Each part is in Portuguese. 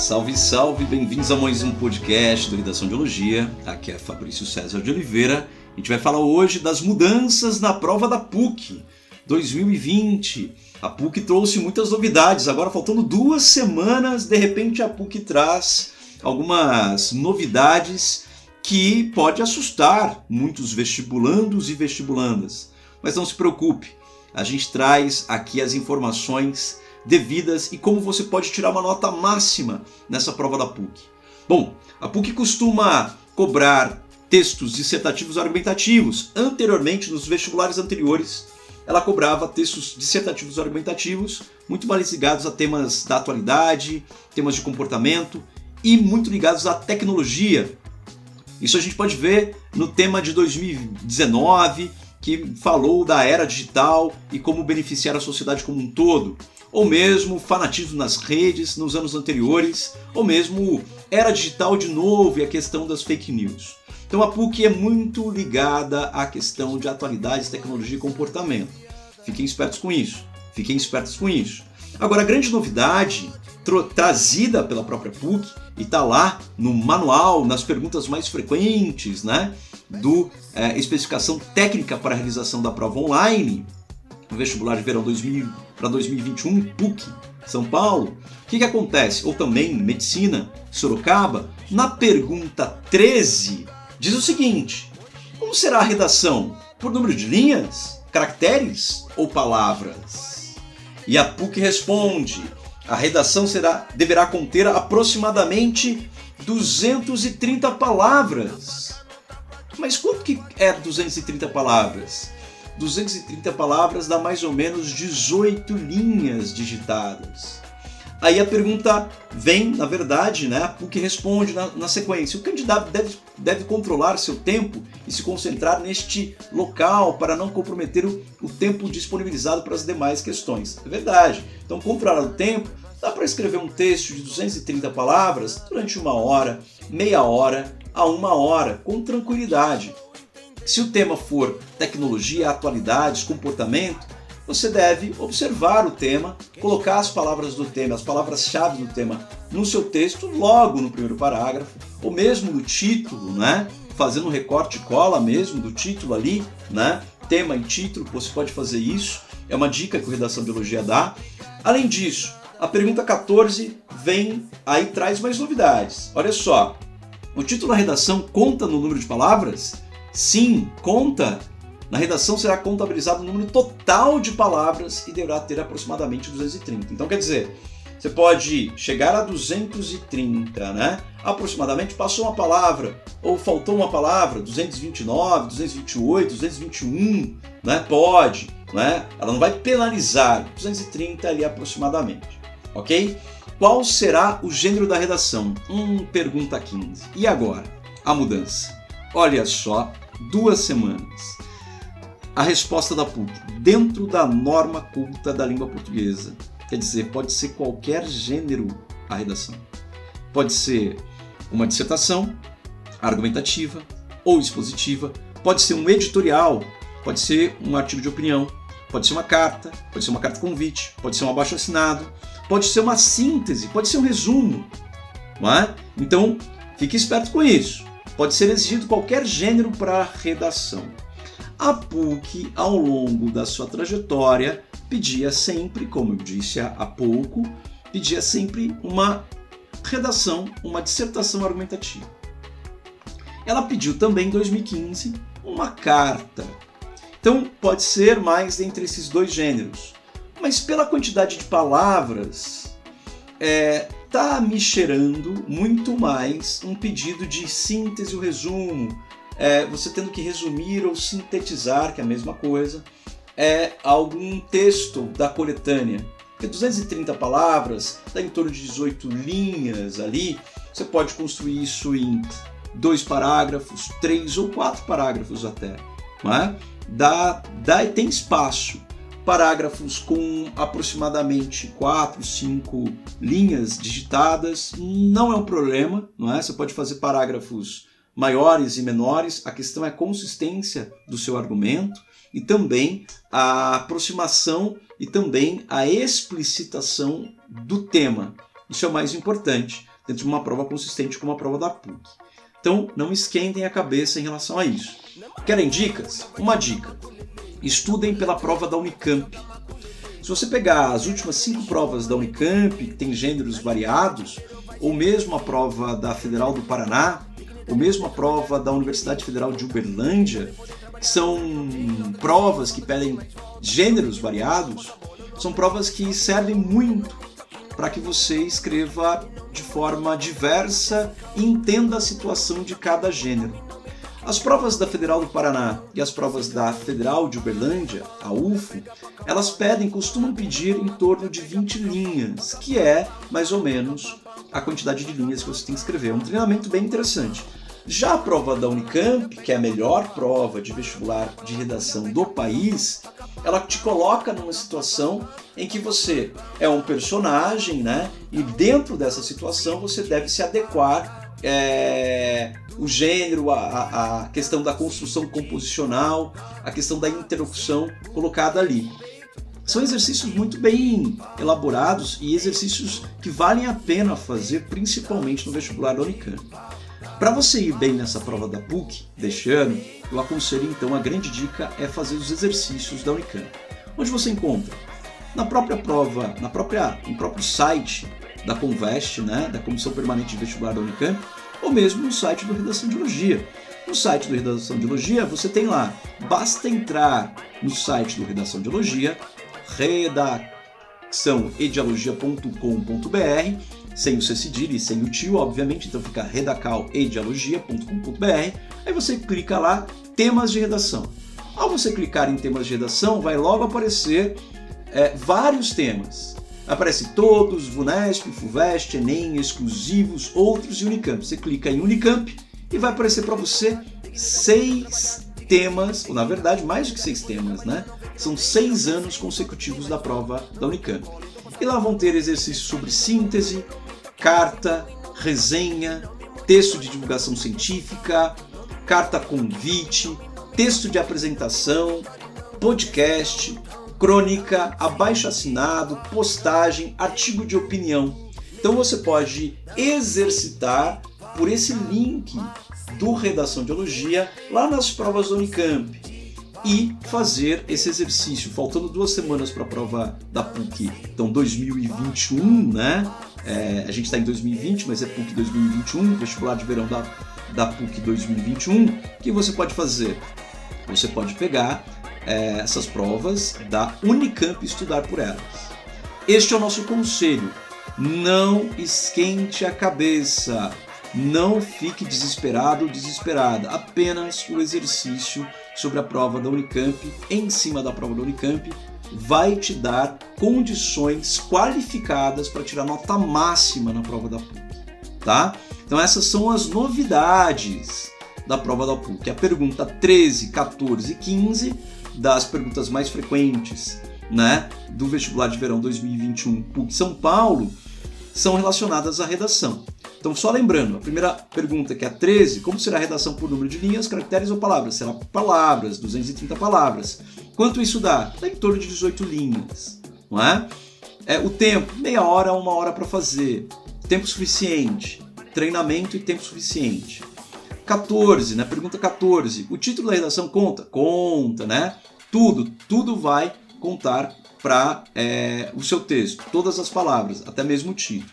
Salve, salve, bem-vindos a mais um podcast do Redação de Biologia. Aqui é Fabrício César de Oliveira. A gente vai falar hoje das mudanças na prova da PUC 2020. A PUC trouxe muitas novidades, agora faltando duas semanas, de repente a PUC traz algumas novidades que pode assustar muitos vestibulandos e vestibulandas. Mas não se preocupe, a gente traz aqui as informações devidas e como você pode tirar uma nota máxima nessa prova da PUC. Bom, a PUC costuma cobrar textos dissertativos argumentativos. Anteriormente, nos vestibulares anteriores, ela cobrava textos dissertativos argumentativos, muito mais ligados a temas da atualidade, temas de comportamento e muito ligados à tecnologia. Isso a gente pode ver no tema de 2019, que falou da era digital e como beneficiar a sociedade como um todo ou mesmo fanatismo nas redes nos anos anteriores, ou mesmo era digital de novo e a questão das fake news. Então a PUC é muito ligada à questão de atualidades, tecnologia e comportamento. Fiquem espertos com isso. Fiquem espertos com isso. Agora, a grande novidade trazida pela própria PUC e está lá no manual, nas perguntas mais frequentes, né, do é, especificação técnica para a realização da prova online, no vestibular de verão 2000 para 2021, PUC, São Paulo. O que, que acontece? Ou também medicina, Sorocaba, na pergunta 13, diz o seguinte: como será a redação? Por número de linhas, caracteres ou palavras? E a PUC responde: a redação será, deverá conter aproximadamente 230 palavras. Mas quanto que é 230 palavras? 230 palavras dá mais ou menos 18 linhas digitadas. Aí a pergunta vem, na verdade, né, a responde na, na, sequência. O candidato deve, deve controlar seu tempo e se concentrar neste local para não comprometer o, o tempo disponibilizado para as demais questões. É verdade. Então, controlar o tempo, dá para escrever um texto de 230 palavras durante uma hora, meia hora a uma hora, com tranquilidade. Se o tema for tecnologia, atualidades, comportamento, você deve observar o tema, colocar as palavras do tema, as palavras-chave do tema no seu texto, logo no primeiro parágrafo, ou mesmo no título, né? Fazendo um recorte cola mesmo do título ali, né? Tema e título, você pode fazer isso. É uma dica que o Redação Biologia dá. Além disso, a pergunta 14 vem aí traz mais novidades. Olha só, o título da redação conta no número de palavras? Sim, conta. Na redação será contabilizado o número total de palavras e deverá ter aproximadamente 230. Então, quer dizer, você pode chegar a 230, né? Aproximadamente passou uma palavra ou faltou uma palavra, 229, 228, 221, né? Pode, né? Ela não vai penalizar, 230 ali aproximadamente, ok? Qual será o gênero da redação? Hum, pergunta 15. E agora? A mudança. Olha só, duas semanas. A resposta da PUC, dentro da norma culta da língua portuguesa. Quer dizer, pode ser qualquer gênero a redação. Pode ser uma dissertação argumentativa ou expositiva, pode ser um editorial, pode ser um artigo de opinião, pode ser uma carta, pode ser uma carta convite, pode ser um abaixo assinado, pode ser uma síntese, pode ser um resumo. Não é? Então, fique esperto com isso pode ser exigido qualquer gênero para redação. A PUC, ao longo da sua trajetória, pedia sempre, como eu disse há pouco, pedia sempre uma redação, uma dissertação argumentativa. Ela pediu também em 2015 uma carta. Então pode ser mais entre esses dois gêneros. Mas pela quantidade de palavras, é, tá me cheirando muito mais um pedido de síntese ou resumo, é, você tendo que resumir ou sintetizar, que é a mesma coisa, é algum texto da coletânea. Porque 230 palavras, dá em torno de 18 linhas ali, você pode construir isso em dois parágrafos, três ou quatro parágrafos até. Não é? dá, dá, tem espaço parágrafos com aproximadamente 4, 5 linhas digitadas, não é um problema, não é? Você pode fazer parágrafos maiores e menores, a questão é a consistência do seu argumento e também a aproximação e também a explicitação do tema. Isso é o mais importante. dentro de uma prova consistente como a prova da PUC. Então, não esquentem a cabeça em relação a isso. Querem dicas? Uma dica: estudem pela prova da Unicamp. Se você pegar as últimas cinco provas da Unicamp, que tem gêneros variados, ou mesmo a prova da Federal do Paraná, ou mesmo a prova da Universidade Federal de Uberlândia, que são provas que pedem gêneros variados, são provas que servem muito para que você escreva de forma diversa e entenda a situação de cada gênero. As provas da Federal do Paraná e as provas da Federal de Uberlândia, a UFO, elas pedem, costumam pedir em torno de 20 linhas, que é mais ou menos a quantidade de linhas que você tem que escrever. É um treinamento bem interessante. Já a prova da Unicamp, que é a melhor prova de vestibular de redação do país, ela te coloca numa situação em que você é um personagem, né? E dentro dessa situação você deve se adequar é, o gênero, a, a questão da construção composicional, a questão da interrupção colocada ali. São exercícios muito bem elaborados e exercícios que valem a pena fazer, principalmente no vestibular da Unicamp. Para você ir bem nessa prova da PUC deste ano, eu aconselho então a grande dica é fazer os exercícios da Unicamp. Onde você encontra? Na própria prova, na própria, no próprio site da Convest, né, da Comissão Permanente de Vestibular da Unicamp, ou mesmo no site do Redação de Elogia. No site do Redação de Elogia, você tem lá, basta entrar no site do Redação de Elogia, redacçãoedialogia.com.br sem o C cedilha e sem o tio, obviamente, então fica redacaledialogia.com.br. Aí você clica lá, temas de redação. Ao você clicar em temas de redação, vai logo aparecer é, vários temas. Aparece todos, VUNESP, FUVEST, ENEM, exclusivos, outros e Unicamp. Você clica em Unicamp e vai aparecer para você seis temas, ou na verdade mais do que seis temas, né? São seis anos consecutivos da prova da Unicamp. E lá vão ter exercícios sobre síntese, carta, resenha, texto de divulgação científica, carta convite, texto de apresentação, podcast, crônica, abaixo assinado, postagem, artigo de opinião. Então você pode exercitar por esse link do Redação de Elogia lá nas provas do Unicamp e fazer esse exercício. Faltando duas semanas para a prova da PUC, então 2021, né? É, a gente está em 2020, mas é PUC 2021, vestibular de verão da, da PUC 2021. O que você pode fazer? Você pode pegar é, essas provas da Unicamp estudar por elas. Este é o nosso conselho. Não esquente a cabeça. Não fique desesperado ou desesperada. Apenas o exercício sobre a prova da Unicamp, em cima da prova da Unicamp, vai te dar condições qualificadas para tirar nota máxima na prova da PUC, tá? Então essas são as novidades da prova da PUC. A pergunta 13, 14 e 15 das perguntas mais frequentes, né, do vestibular de verão 2021 PUC São Paulo são relacionadas à redação. Então, só lembrando, a primeira pergunta, que é a 13, como será a redação por número de linhas, caracteres ou palavras? Será palavras, 230 palavras. Quanto isso dá? Dá em torno de 18 linhas, não é? é o tempo, meia hora uma hora para fazer. Tempo suficiente. Treinamento e tempo suficiente. 14, né? Pergunta 14. O título da redação conta? Conta, né? Tudo, tudo vai contar para é, o seu texto. Todas as palavras, até mesmo o título.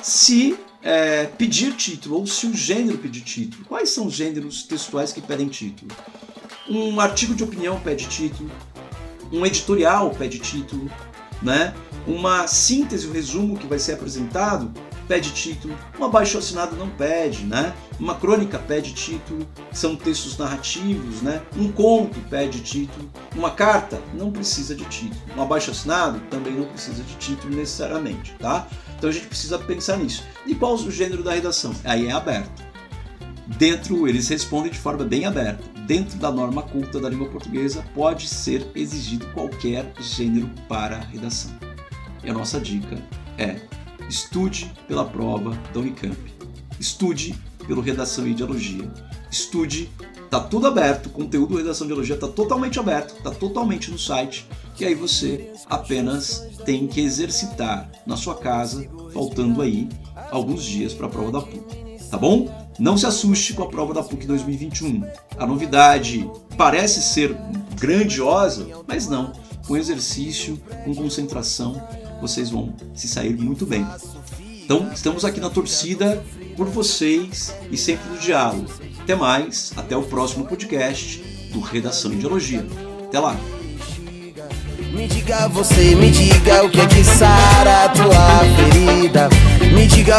Se é, pedir título, ou se o gênero pedir título. Quais são os gêneros textuais que pedem título? Um artigo de opinião pede título, um editorial pede título, né? uma síntese, um resumo que vai ser apresentado pede título, um abaixo assinado não pede, né? Uma crônica pede título, são textos narrativos, né? Um conto pede título, uma carta não precisa de título, um abaixo assinado também não precisa de título necessariamente, tá? Então a gente precisa pensar nisso. E qual o gênero da redação? Aí é aberto. Dentro, eles respondem de forma bem aberta. Dentro da norma culta da língua portuguesa, pode ser exigido qualquer gênero para a redação. E a nossa dica é estude pela prova da Unicamp. Estude pelo Redação e Ideologia. Estude, tá tudo aberto, o conteúdo do Redação e Ideologia está totalmente aberto, está totalmente no site, e aí você apenas tem que exercitar na sua casa, faltando aí alguns dias para a prova da PUC. Tá bom? Não se assuste com a prova da PUC 2021. A novidade parece ser grandiosa, mas não. Com exercício, com concentração, vocês vão se sair muito bem. Então, estamos aqui na torcida por vocês e sempre no diálogo. Até mais, até o próximo podcast do Redação Ideologia. Até lá! Me diga você, me diga o que é que sara a tua ferida. Me diga